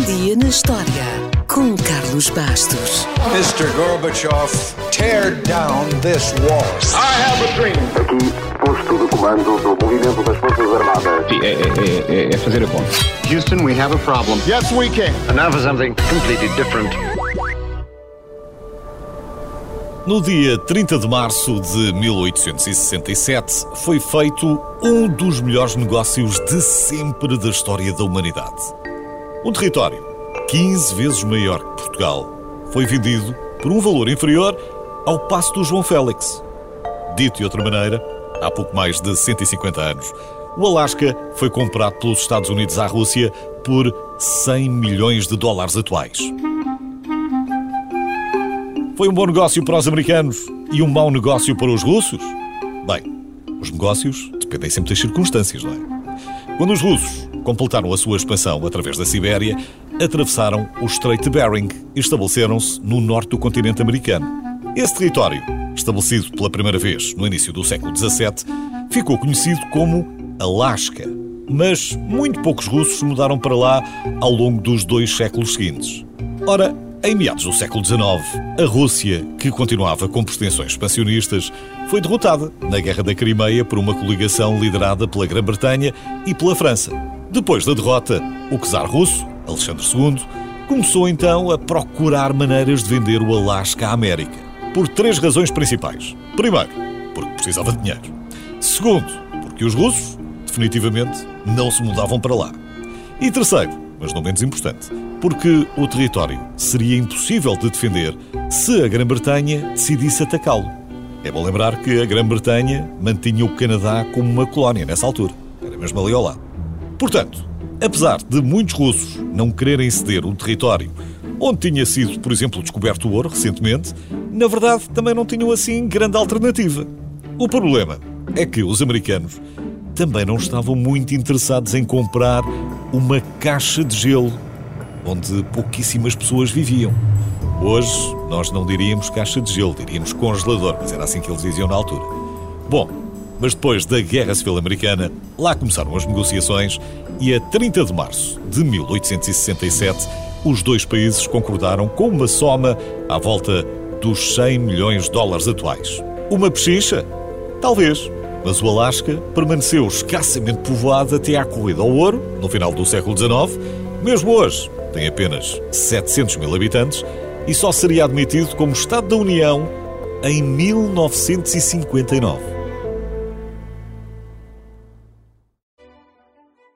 Um dia na história com Carlos Bastos. Mr. Gorbachev, tear down this wall. I have a dream. Aqui, posto de comando do movimento das Forças Armadas. Sim, é, é, é, é fazer a conta. Houston, we have a problem. Yes, we can. And now for something completely different. No dia 30 de março de 1867 foi feito um dos melhores negócios de sempre da história da humanidade. Um território 15 vezes maior que Portugal foi vendido por um valor inferior ao passo do João Félix. Dito de outra maneira, há pouco mais de 150 anos, o Alasca foi comprado pelos Estados Unidos à Rússia por 100 milhões de dólares atuais. Foi um bom negócio para os americanos e um mau negócio para os russos? Bem, os negócios dependem sempre das circunstâncias, não é? Quando os russos completaram a sua expansão através da Sibéria, atravessaram o Estreito de Bering e estabeleceram-se no norte do continente americano. Esse território, estabelecido pela primeira vez no início do século XVII, ficou conhecido como Alasca. Mas muito poucos russos mudaram para lá ao longo dos dois séculos seguintes. Ora, em meados do século XIX, a Rússia, que continuava com pretensões expansionistas, foi derrotada na Guerra da Crimeia por uma coligação liderada pela Grã-Bretanha e pela França. Depois da derrota, o czar russo, Alexandre II, começou então a procurar maneiras de vender o Alasca à América. Por três razões principais. Primeiro, porque precisava de dinheiro. Segundo, porque os russos, definitivamente, não se mudavam para lá. E terceiro, mas não menos importante, porque o território seria impossível de defender se a Grã-Bretanha decidisse atacá-lo. É bom lembrar que a Grã-Bretanha mantinha o Canadá como uma colónia nessa altura. Era mesmo ali ao lado. Portanto, apesar de muitos russos não quererem ceder um território onde tinha sido, por exemplo, descoberto o ouro recentemente, na verdade também não tinham assim grande alternativa. O problema é que os americanos também não estavam muito interessados em comprar uma caixa de gelo onde pouquíssimas pessoas viviam. Hoje nós não diríamos caixa de gelo, diríamos congelador, mas era assim que eles diziam na altura. Bom, mas depois da Guerra Civil Americana, lá começaram as negociações e a 30 de março de 1867, os dois países concordaram com uma soma à volta dos 100 milhões de dólares atuais. Uma pechincha? Talvez. Mas o Alasca permaneceu escassamente povoado até à corrida ao ouro, no final do século XIX. Mesmo hoje, tem apenas 700 mil habitantes e só seria admitido como Estado da União em 1959.